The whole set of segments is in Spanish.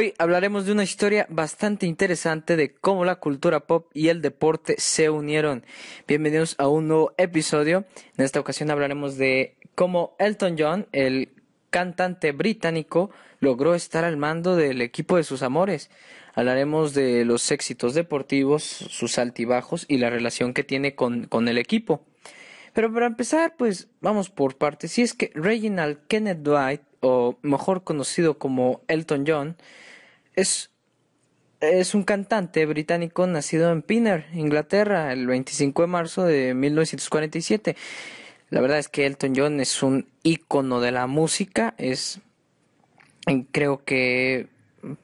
Hoy hablaremos de una historia bastante interesante de cómo la cultura pop y el deporte se unieron. Bienvenidos a un nuevo episodio. En esta ocasión hablaremos de cómo Elton John, el cantante británico, logró estar al mando del equipo de sus amores. Hablaremos de los éxitos deportivos, sus altibajos y la relación que tiene con, con el equipo. Pero para empezar, pues vamos por partes. Si es que Reginald Kenneth Dwight, o mejor conocido como Elton John, es, es un cantante británico nacido en Pinner, Inglaterra, el 25 de marzo de 1947. La verdad es que Elton John es un ícono de la música, es creo que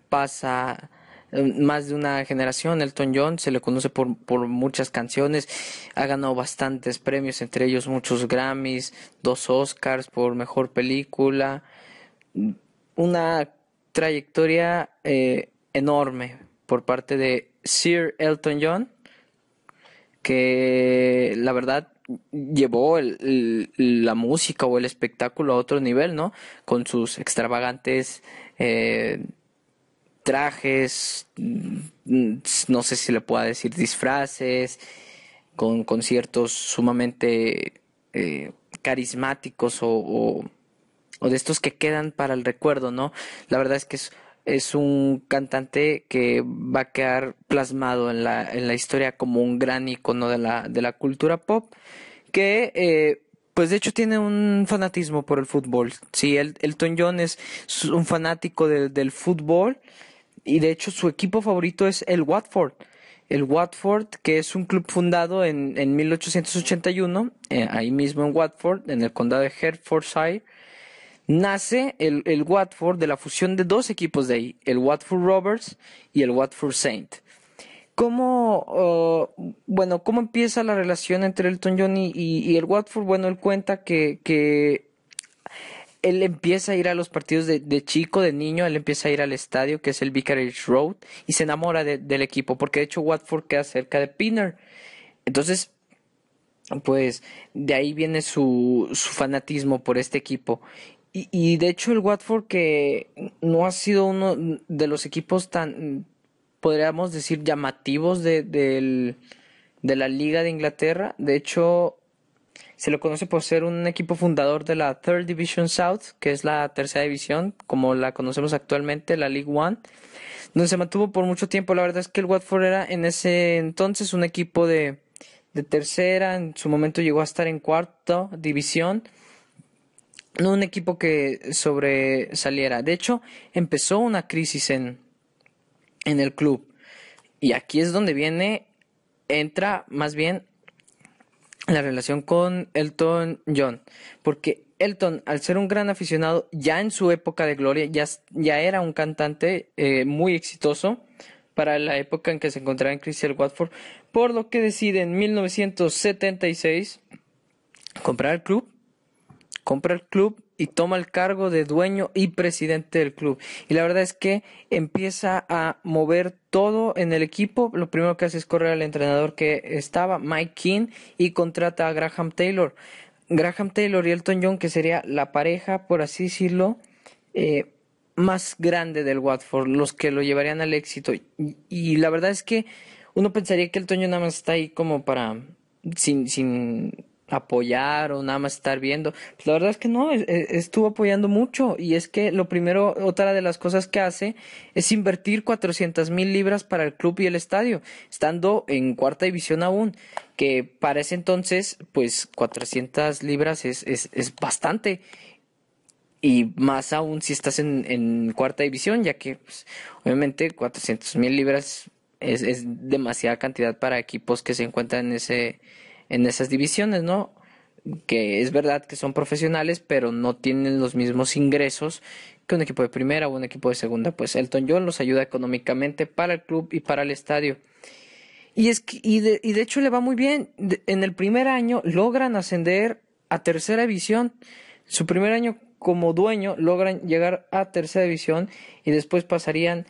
pasa más de una generación. Elton John se le conoce por, por muchas canciones, ha ganado bastantes premios, entre ellos muchos Grammys, dos Oscars por mejor película, una trayectoria eh, enorme por parte de Sir Elton John, que la verdad llevó la música o el espectáculo a otro nivel, ¿no? Con sus extravagantes eh, trajes, mm, no sé si le pueda decir disfraces, con conciertos sumamente eh, carismáticos o, o, de estos que quedan para el recuerdo, ¿no? La verdad es que es, un cantante que va a quedar plasmado en la, en la historia como un gran icono de la, de la cultura pop, que eh, pues de hecho tiene un fanatismo por el fútbol. Sí, el, Elton John es un fanático del fútbol y de hecho su equipo favorito es el Watford. El Watford, que es un club fundado en, en 1881, eh, ahí mismo en Watford, en el condado de Hertfordshire, nace el, el, Watford de la fusión de dos equipos de ahí, el Watford Rovers y el Watford Saint. ¿Cómo, uh, bueno, cómo empieza la relación entre Elton John y, el Watford? Bueno, él cuenta que, que él empieza a ir a los partidos de, chico, de niño, él empieza a ir al estadio, que es el Vicarage Road, y se enamora del equipo, porque de hecho Watford queda cerca de Pinner. Entonces, pues de ahí viene su, su fanatismo por este equipo. Y, de hecho el Watford que no ha sido uno de los equipos tan, podríamos decir, llamativos de, de la Liga de Inglaterra. De hecho, se lo conoce por ser un equipo fundador de la Third Division South, que es la tercera división, como la conocemos actualmente, la League One, donde se mantuvo por mucho tiempo. La verdad es que el Watford era en ese entonces un equipo de, de tercera, en su momento llegó a estar en cuarta división. No un equipo que sobresaliera. De hecho, empezó una crisis en, en el club. Y aquí es donde viene, entra más bien la relación con Elton John, porque Elton, al ser un gran aficionado, ya en su época de gloria, ya, ya era un cantante eh, muy exitoso para la época en que se encontraba en Crystal Watford, por lo que decide en 1976 comprar el club, compra el club y toma el cargo de dueño y presidente del club. Y la verdad es que empieza a mover todo en el equipo. Lo primero que hace es correr al entrenador que estaba, Mike King, y contrata a Graham Taylor. Graham Taylor y Elton John, que sería la pareja, por así decirlo, eh, más grande del Watford, los que lo llevarían al éxito. Y, la verdad es que uno pensaría que Elton John nada más está ahí como para, sin, sin apoyar o nada más estar viendo. Pues la verdad es que no, estuvo apoyando mucho y es que lo primero, otra de las cosas que hace es invertir 400 mil libras para el club y el estadio, estando en cuarta división aún, que para ese entonces, pues 400 libras es, es, es bastante y más aún si estás en, en cuarta división, ya que pues, obviamente 400 mil libras es, es demasiada cantidad para equipos que se encuentran en ese en esas divisiones, ¿no? Que es verdad que son profesionales, pero no tienen los mismos ingresos que un equipo de primera o un equipo de segunda. Pues Elton John los ayuda económicamente para el club y para el estadio. Y, es y, de, y de hecho le va muy bien. en el primer año logran ascender a tercera división. Su primer año como dueño logran llegar a tercera división y después pasarían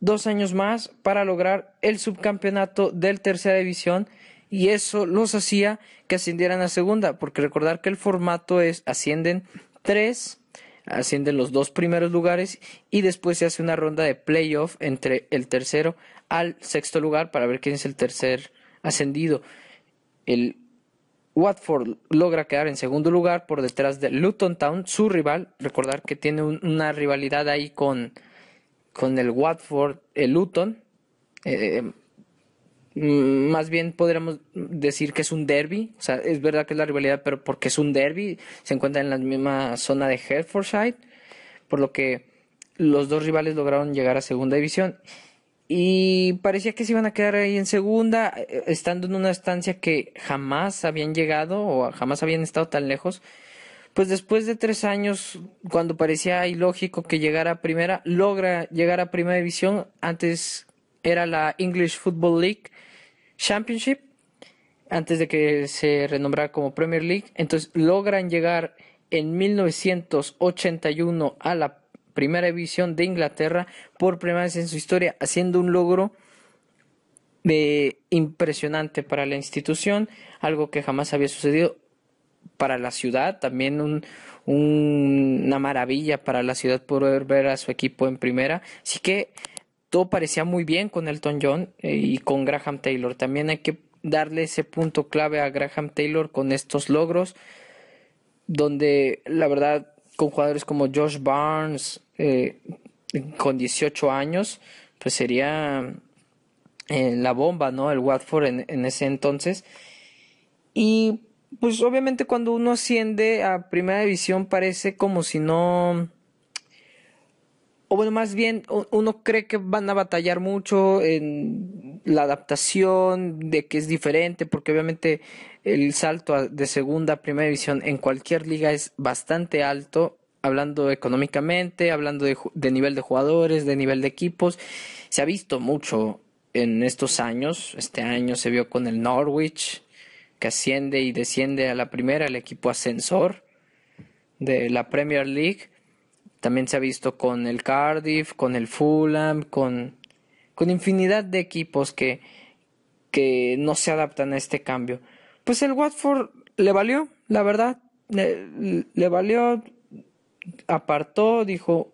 dos años más para lograr el subcampeonato del tercera división y eso los hacía que ascendieran a segunda, porque recordar que el formato es ascienden tres, ascienden los dos primeros lugares y después se hace una ronda de playoff entre el tercero al sexto lugar para ver quién es el tercer ascendido. El Watford logra quedar en segundo lugar por detrás de Luton Town, su rival. Recordar que tiene una rivalidad ahí con, con el Watford, el Luton. Eh, más bien podríamos decir que es un derby, o sea, es verdad que es la rivalidad, pero porque es un derby, se encuentra en la misma zona de Hertfordshire, por lo que los dos rivales lograron llegar a segunda división y parecía que se iban a quedar ahí en segunda, eh, estando en una estancia que jamás habían llegado o jamás habían estado tan lejos. Pues después de tres años, cuando parecía ilógico que llegara a primera, logra llegar a primera división. Antes era la English Football League Championship antes de que se renombrara como Premier League. Entonces logran llegar en 1981 a la primera división de Inglaterra por primera vez en su historia, haciendo un logro de impresionante para la institución, algo que jamás había sucedido para la ciudad, también un, una maravilla para la ciudad poder ver a su equipo en primera. Así que todo parecía muy bien con Elton John eh, y con Graham Taylor. También hay que darle ese punto clave a Graham Taylor con estos logros, donde la verdad con jugadores como Josh Barnes eh, con 18 años, pues sería eh, la bomba, ¿no? El Watford en, en ese entonces. Y pues obviamente cuando uno asciende a primera división parece como si no o bueno, más bien uno cree que van a batallar mucho en la adaptación, de que es diferente, porque obviamente el salto de segunda a primera división en cualquier liga es bastante alto, hablando económicamente, hablando de, nivel de jugadores, de nivel de equipos. Se ha visto mucho en estos años, este año se vio con el Norwich, que asciende y desciende a la primera, el equipo ascensor de la Premier League también se ha visto con el Cardiff, con el Fulham, con, con infinidad de equipos que, que no se adaptan a este cambio. Pues el Watford le valió, la verdad, le, le valió, apartó, dijo,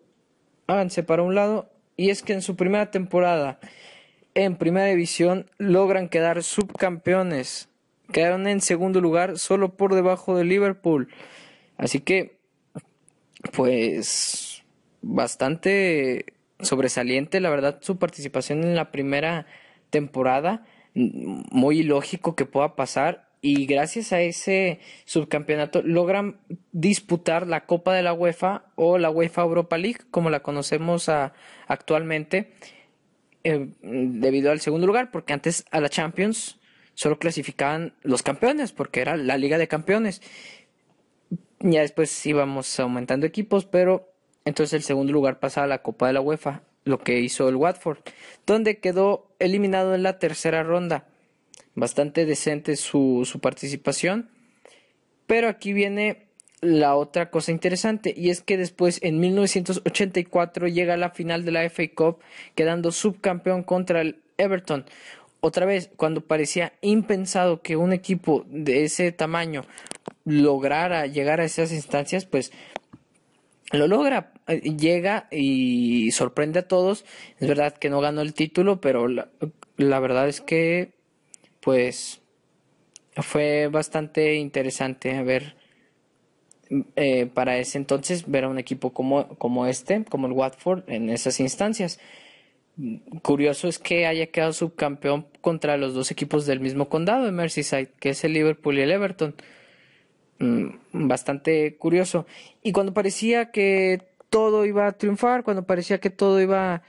háganse para un lado, y es que en su primera temporada en primera división logran quedar subcampeones. Quedaron en segundo lugar solo por debajo de Liverpool. Así que pues bastante sobresaliente, la verdad, su participación en la primera temporada, muy ilógico que pueda pasar y gracias a ese subcampeonato logran disputar la Copa de la UEFA o la UEFA Europa League, como la conocemos actualmente, eh, debido al segundo lugar, porque antes a la Champions solo clasificaban los campeones, porque era la Liga de Campeones. Ya después íbamos aumentando equipos, pero entonces el segundo lugar pasaba a la Copa de la UEFA, lo que hizo el Watford, donde quedó eliminado en la tercera ronda. Bastante decente su, su participación. Pero aquí viene la otra cosa interesante y es que después en 1984 llega a la final de la FA Cup quedando subcampeón contra el Everton. Otra vez, cuando parecía impensado que un equipo de ese tamaño lograra llegar a esas instancias, pues lo logra, eh, llega y sorprende a todos. Es verdad que no ganó el título, pero la, verdad es que, pues, fue bastante interesante ver eh, para ese entonces ver a un equipo como, como este, como el Watford, en esas instancias. Curioso es que haya quedado subcampeón contra los dos equipos del mismo condado de Merseyside, que es el Liverpool y el Everton. Mm, bastante curioso. Y cuando parecía que todo iba a triunfar, cuando parecía que todo iba a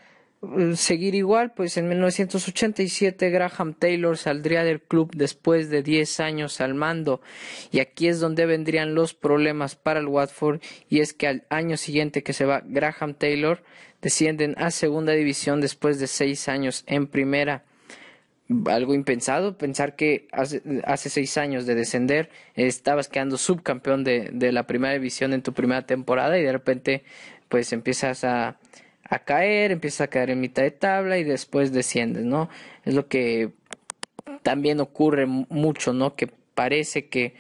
eh, seguir igual, pues en 1987 Graham Taylor saldría del club después de 10 años al mando. Y aquí es donde vendrían los problemas para el Watford. Y es que al año siguiente que se va Graham Taylor, descienden a segunda división después de 6 años en primera algo impensado, pensar que hace, hace seis años de descender estabas quedando subcampeón de, de, la primera división en tu primera temporada y de repente pues empiezas a, a caer, empiezas a caer en mitad de tabla y después desciendes, ¿no? Es lo que también ocurre mucho, ¿no? Que parece que,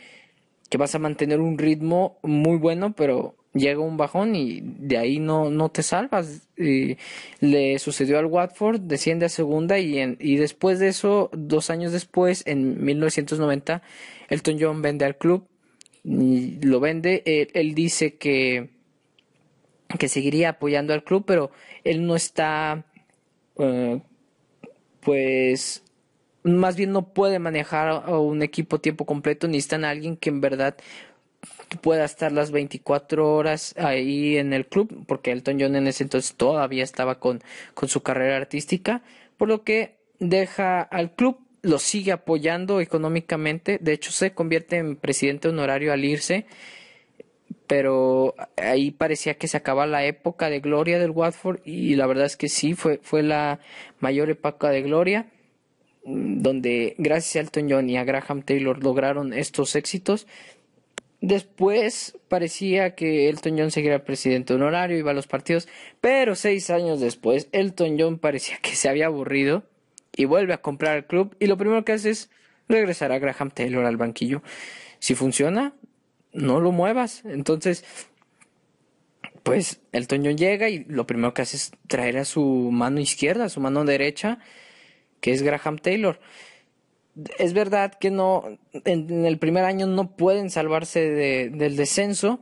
que vas a mantener un ritmo muy bueno, pero llega un bajón y de ahí no, no te salvas. le sucedió al Watford, desciende a segunda y, en, y después de eso, dos años después, en 1990, Elton John vende al club, lo vende, él, dice que, que seguiría apoyando al club, pero él no está, eh, pues, más bien no puede manejar a un equipo tiempo completo, necesitan a alguien que en verdad pueda estar las 24 horas ahí en el club, porque Elton John en ese entonces todavía estaba con, con su carrera artística, por lo que deja al club, lo sigue apoyando económicamente, de hecho se convierte en presidente honorario al irse, pero ahí parecía que se acaba la época de gloria del Watford y la verdad es que sí, fue, fue la mayor época de gloria donde gracias a Elton John y a Graham Taylor lograron estos éxitos. Después parecía que Elton John seguiría presidente honorario, iba a los partidos, pero seis años después Elton John parecía que se había aburrido y vuelve a comprar el club y lo primero que hace es regresar a Graham Taylor al banquillo. Si funciona, no lo muevas. Entonces, pues Elton John llega y lo primero que hace es traer a su mano izquierda, a su mano derecha, que es Graham Taylor. Es verdad que no, en, el primer año no pueden salvarse del descenso,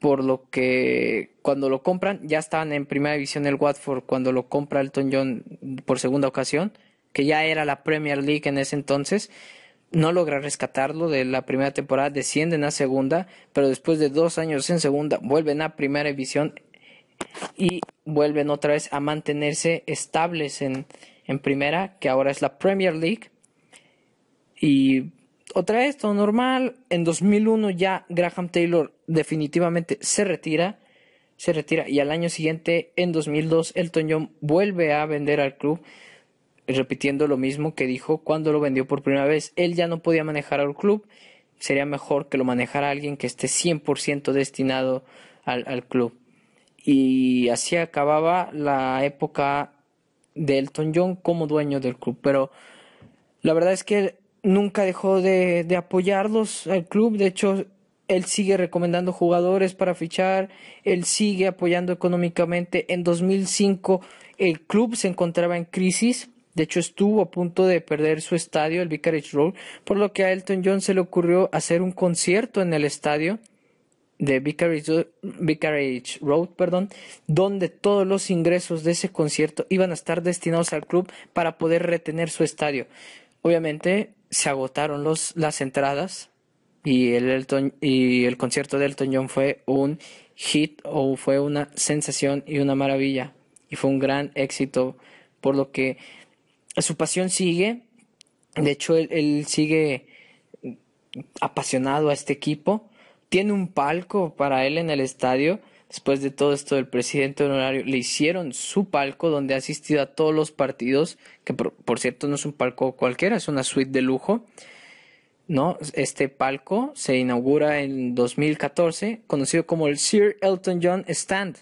por lo que cuando lo compran, ya estaban en primera división el Watford cuando lo compra Elton John por segunda ocasión, que ya era la Premier League en ese entonces, no logra rescatarlo de la primera temporada, descienden a segunda, pero después de dos años en segunda vuelven a primera división y vuelven otra vez a mantenerse estables en, en primera, que ahora es la Premier League. Y otra vez, todo normal. En 2001 ya Graham Taylor definitivamente se retira. Se retira y al año siguiente, en 2002, Elton John vuelve a vender al club, repitiendo lo mismo que dijo cuando lo vendió por primera vez. Él ya no podía manejar al club, sería mejor que lo manejara alguien que esté 100% destinado al, al club. Y así acababa la época de Elton John como dueño del club, pero la verdad es que nunca dejó de, de apoyarlos al club, de hecho él sigue recomendando jugadores para fichar, él sigue apoyando económicamente. En 2005 el club se encontraba en crisis, de hecho estuvo a punto de perder su estadio, el Vicarage Road, por lo que a Elton John se le ocurrió hacer un concierto en el estadio de Vicarage, Road, perdón, donde todos los ingresos de ese concierto iban a estar destinados al club para poder retener su estadio. Obviamente se agotaron los, las entradas y el, y el concierto de Elton John fue un hit o fue una sensación y una maravilla y fue un gran éxito por lo que su pasión sigue de hecho él sigue apasionado a este equipo tiene un palco para él en el estadio. Después de todo esto del presidente honorario, le hicieron su palco donde ha asistido a todos los partidos, que por, cierto no es un palco cualquiera, es una suite de lujo. ¿no? Este palco se inaugura en 2014, conocido como el Sir Elton John Stand,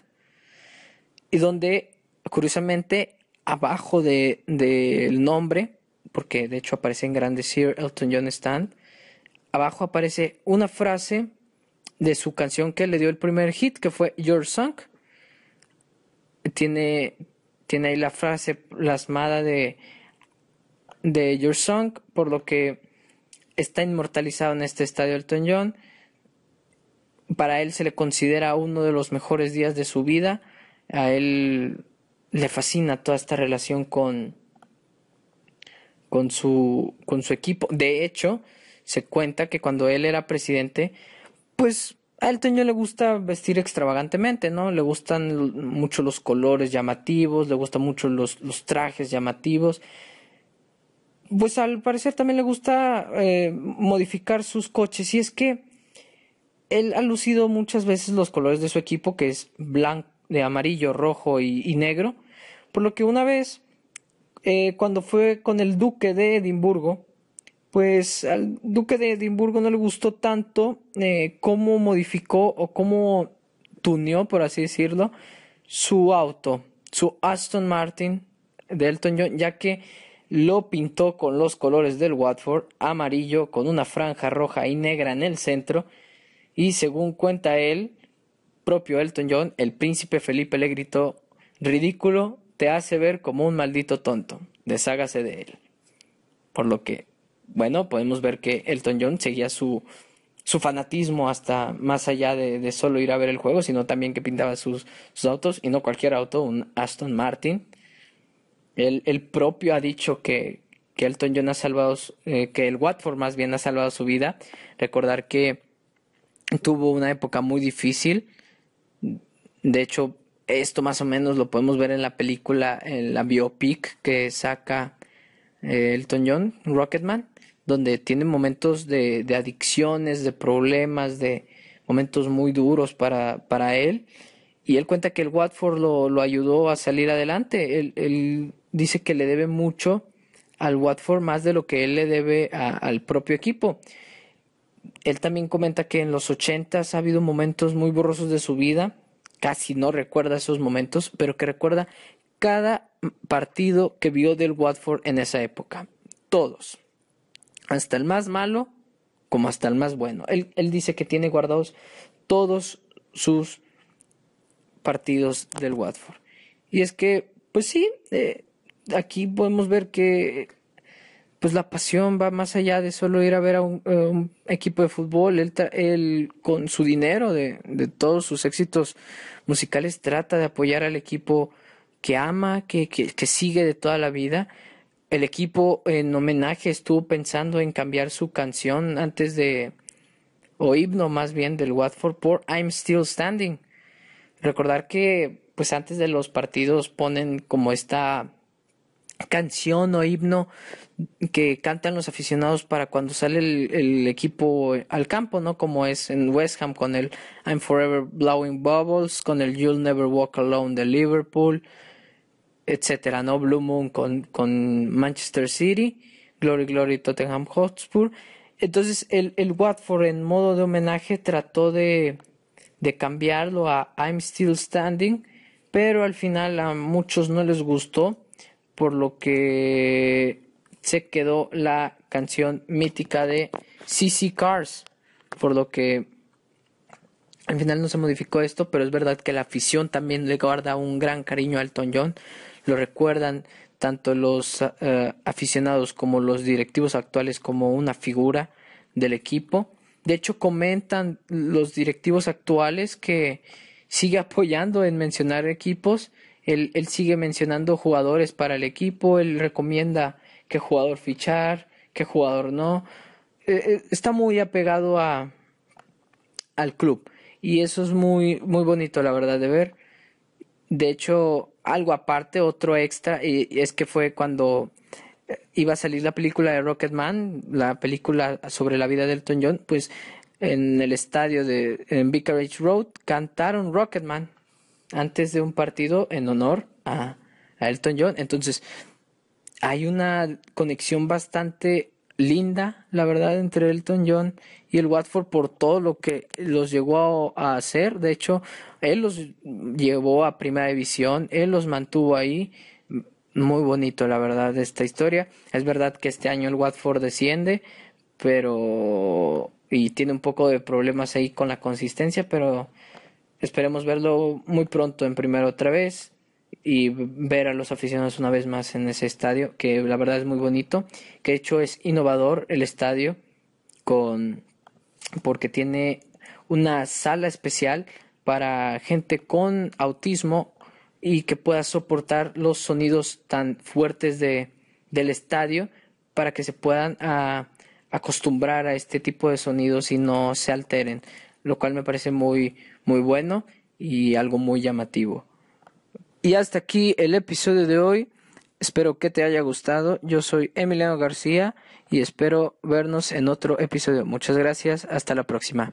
y donde, curiosamente, abajo del de, nombre, porque de hecho aparece en grande Sir Elton John Stand, abajo aparece una frase de su canción que le dio el primer hit, que fue Your Song. Tiene, tiene ahí la frase plasmada de, de Your Song, por lo que está inmortalizado en este estadio Elton John. Para él se le considera uno de los mejores días de su vida. A él le fascina toda esta relación con, con, su, con su equipo. De hecho, se cuenta que cuando él era presidente, pues a Elton John le gusta vestir extravagantemente, ¿no? Le gustan mucho los colores llamativos, le gustan mucho los, trajes llamativos. Pues al parecer también le gusta eh, modificar sus coches y es que él ha lucido muchas veces los colores de su equipo, que es blanco, de amarillo, rojo y, negro, por lo que una vez, eh, cuando fue con el duque de Edimburgo, pues al duque de Edimburgo no le gustó tanto eh, cómo modificó o cómo tuneó, por así decirlo, su auto, su Aston Martin de Elton John, ya que lo pintó con los colores del Watford, amarillo, con una franja roja y negra en el centro, y según cuenta él, propio Elton John, el príncipe Felipe le gritó, ridículo, te hace ver como un maldito tonto, deshágase de él. Por lo que, bueno, podemos ver que Elton John seguía su, su fanatismo hasta más allá de, solo ir a ver el juego, sino también que pintaba sus, autos, y no cualquier auto, un Aston Martin. El, propio ha dicho que, que Elton John ha salvado, eh, que el Watford más bien ha salvado su vida. Recordar que tuvo una época muy difícil. De hecho, esto más o menos lo podemos ver en la película, en la biopic que saca eh, Elton John, Rocketman, donde tiene momentos de, adicciones, de problemas, de momentos muy duros para, para él. Y él cuenta que el Watford lo, ayudó a salir adelante. Él, dice que le debe mucho al Watford más de lo que él le debe al propio equipo él también comenta que en los ochentas ha habido momentos muy borrosos de su vida, casi no recuerda esos momentos, pero que recuerda cada partido que vio del Watford en esa época. Todos. Hasta el más malo como hasta el más bueno. Él, dice que tiene guardados todos sus partidos del Watford. Y es que, pues sí, eh, aquí podemos ver que pues la pasión va más allá de solo ir a ver a un, eh, equipo de fútbol. Él, con su dinero, de, todos sus éxitos musicales, trata de apoyar al equipo que ama, que, que, sigue de toda la vida. El equipo en homenaje estuvo pensando en cambiar su canción antes de, o himno más bien del Watford por I'm Still Standing. Recordar que pues antes de los partidos ponen como esta canción o himno que cantan los aficionados para cuando sale el, equipo al campo, ¿no? Como es en West Ham con el I'm Forever Blowing Bubbles, con el You'll Never Walk Alone de Liverpool, etcétera, ¿no? Blue Moon con, con Manchester City, Glory Glory Tottenham Hotspur. Entonces el, el Watford en modo de homenaje trató de, de cambiarlo a I'm Still Standing, pero al final a muchos no les gustó por lo que se quedó la canción mítica de CC Cars, por lo que al final no se modificó esto, pero es verdad que la afición también le guarda un gran cariño a Elton John, lo recuerdan tanto los eh, aficionados como los directivos actuales como una figura del equipo. De hecho, comentan los directivos actuales que sigue apoyando en mencionar equipos él, sigue mencionando jugadores para el equipo, él recomienda qué jugador fichar, qué jugador no. Eh, eh, está muy apegado a, al club y eso es muy, muy bonito, la verdad, de ver. De hecho, algo aparte, otro extra, y, es que fue cuando eh, iba a salir la película de Rocketman, la película sobre la vida de Elton John, pues en el estadio de Vicarage Road cantaron Rocketman antes de un partido en honor a, Elton John. Entonces, hay una conexión bastante linda, la verdad, entre Elton John y el Watford por todo lo que los llegó a, hacer. De hecho, él los llevó a Primera División, él los mantuvo ahí. Muy bonito, la verdad, esta historia. Es verdad que este año el Watford desciende, pero... y tiene un poco de problemas ahí con la consistencia, pero Esperemos verlo muy pronto en primero otra vez y ver a los aficionados una vez más en ese estadio, que la verdad es muy bonito, que de hecho es innovador el estadio con porque tiene una sala especial para gente con autismo y que pueda soportar los sonidos tan fuertes de, del estadio para que se puedan ah, acostumbrar a este tipo de sonidos y no se alteren lo cual me parece muy, muy bueno y algo muy llamativo. Y hasta aquí el episodio de hoy. Espero que te haya gustado. Yo soy Emiliano García y espero vernos en otro episodio. Muchas gracias. Hasta la próxima.